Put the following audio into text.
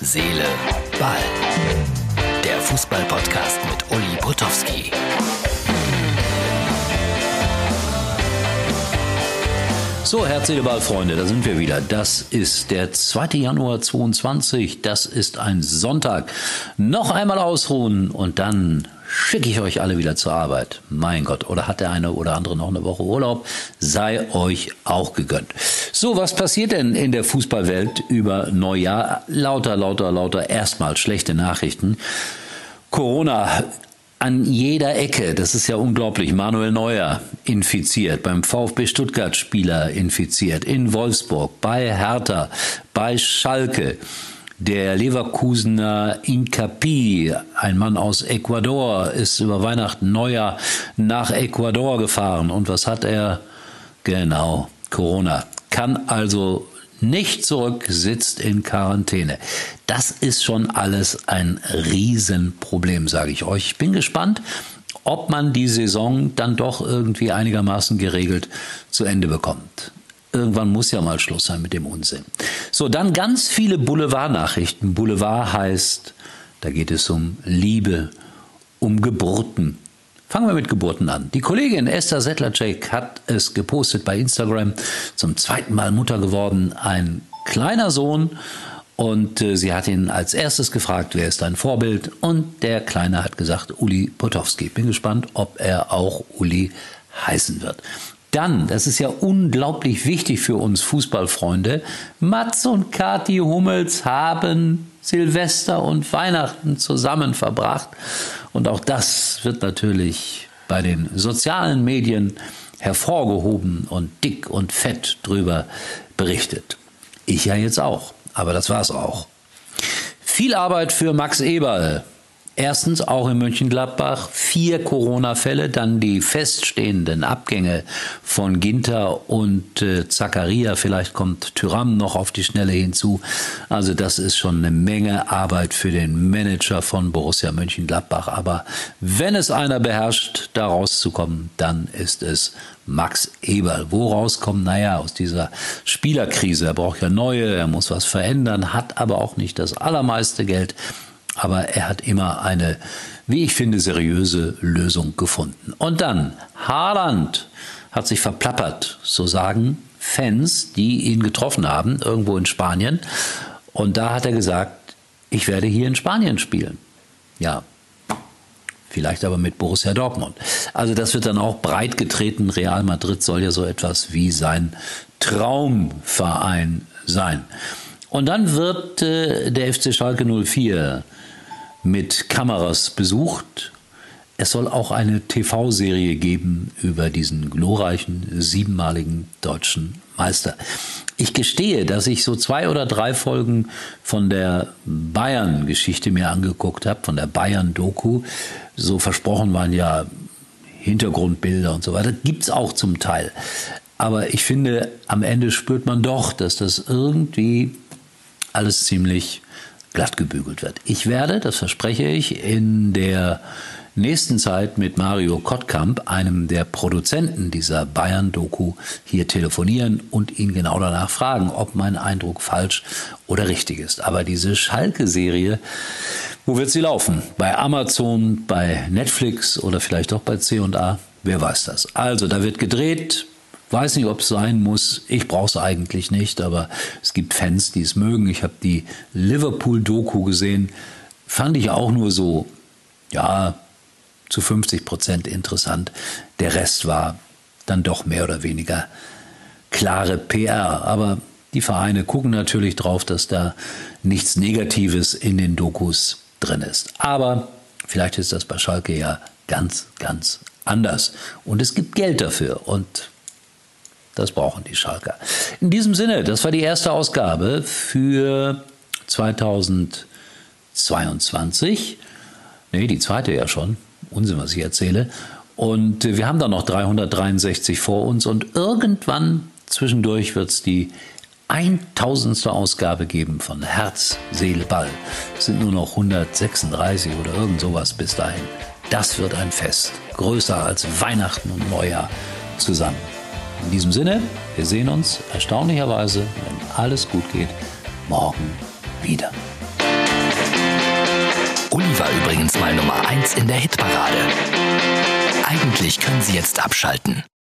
Seele, Ball. Der Fußball-Podcast mit Uli Potowski. So, Herz, Seele, Ball, Freunde, da sind wir wieder. Das ist der 2. Januar 22. Das ist ein Sonntag. Noch einmal ausruhen und dann schicke ich euch alle wieder zur Arbeit. Mein Gott, oder hat der eine oder andere noch eine Woche Urlaub? Sei euch auch gegönnt. So, was passiert denn in der Fußballwelt über Neujahr? Lauter, lauter, lauter, erstmal schlechte Nachrichten. Corona an jeder Ecke, das ist ja unglaublich. Manuel Neuer infiziert, beim VfB Stuttgart Spieler infiziert, in Wolfsburg, bei Hertha, bei Schalke. Der Leverkusener Incapi, ein Mann aus Ecuador, ist über Weihnachten Neujahr nach Ecuador gefahren. Und was hat er? Genau, Corona. Kann also nicht zurück, sitzt in Quarantäne. Das ist schon alles ein Riesenproblem, sage ich euch. Ich bin gespannt, ob man die Saison dann doch irgendwie einigermaßen geregelt zu Ende bekommt. Irgendwann muss ja mal Schluss sein mit dem Unsinn. So, dann ganz viele Boulevardnachrichten. Boulevard heißt, da geht es um Liebe, um Geburten. Fangen wir mit Geburten an. Die Kollegin Esther Settlercheck hat es gepostet bei Instagram. Zum zweiten Mal Mutter geworden, ein kleiner Sohn. Und äh, sie hat ihn als erstes gefragt, wer ist dein Vorbild? Und der Kleine hat gesagt, Uli Potowski. Bin gespannt, ob er auch Uli heißen wird. Dann, das ist ja unglaublich wichtig für uns Fußballfreunde, Mats und Kati Hummels haben Silvester und Weihnachten zusammen verbracht. Und auch das wird natürlich bei den sozialen Medien hervorgehoben und dick und fett drüber berichtet. Ich ja jetzt auch, aber das war's auch. Viel Arbeit für Max Eberl. Erstens auch in Mönchengladbach vier Corona-Fälle, dann die feststehenden Abgänge von Ginter und äh, Zakaria. Vielleicht kommt Tyram noch auf die Schnelle hinzu. Also das ist schon eine Menge Arbeit für den Manager von Borussia Mönchengladbach. Aber wenn es einer beherrscht, da rauszukommen, dann ist es Max Eberl. Wo rauskommen? Naja, aus dieser Spielerkrise. Er braucht ja neue, er muss was verändern, hat aber auch nicht das allermeiste Geld aber er hat immer eine, wie ich finde, seriöse Lösung gefunden. Und dann, Haaland hat sich verplappert, so sagen Fans, die ihn getroffen haben, irgendwo in Spanien. Und da hat er gesagt, ich werde hier in Spanien spielen. Ja, vielleicht aber mit Borussia Dortmund. Also das wird dann auch breit getreten. Real Madrid soll ja so etwas wie sein Traumverein sein. Und dann wird äh, der FC Schalke 04 mit Kameras besucht. Es soll auch eine TV-Serie geben über diesen glorreichen siebenmaligen deutschen Meister. Ich gestehe, dass ich so zwei oder drei Folgen von der Bayern-Geschichte mir angeguckt habe, von der Bayern-Doku. So versprochen waren ja Hintergrundbilder und so weiter. Gibt es auch zum Teil. Aber ich finde, am Ende spürt man doch, dass das irgendwie alles ziemlich glatt gebügelt wird. Ich werde, das verspreche ich, in der nächsten Zeit mit Mario Kottkamp, einem der Produzenten dieser Bayern-Doku, hier telefonieren und ihn genau danach fragen, ob mein Eindruck falsch oder richtig ist. Aber diese Schalke-Serie, wo wird sie laufen? Bei Amazon, bei Netflix oder vielleicht doch bei C&A? Wer weiß das? Also, da wird gedreht, Weiß nicht, ob es sein muss. Ich brauche es eigentlich nicht, aber es gibt Fans, die es mögen. Ich habe die Liverpool-Doku gesehen. Fand ich auch nur so, ja, zu 50 Prozent interessant. Der Rest war dann doch mehr oder weniger klare PR. Aber die Vereine gucken natürlich drauf, dass da nichts Negatives in den Dokus drin ist. Aber vielleicht ist das bei Schalke ja ganz, ganz anders. Und es gibt Geld dafür. Und das brauchen die Schalker. In diesem Sinne, das war die erste Ausgabe für 2022. Nee, die zweite ja schon. Unsinn, was ich erzähle. Und wir haben da noch 363 vor uns und irgendwann zwischendurch wird es die 1000. Ausgabe geben von Herz, Seele, Ball. Es sind nur noch 136 oder irgend sowas bis dahin. Das wird ein Fest, größer als Weihnachten und Neujahr zusammen. In diesem Sinne, wir sehen uns erstaunlicherweise, wenn alles gut geht, morgen wieder. Uli war übrigens mal Nummer 1 in der Hitparade. Eigentlich können Sie jetzt abschalten.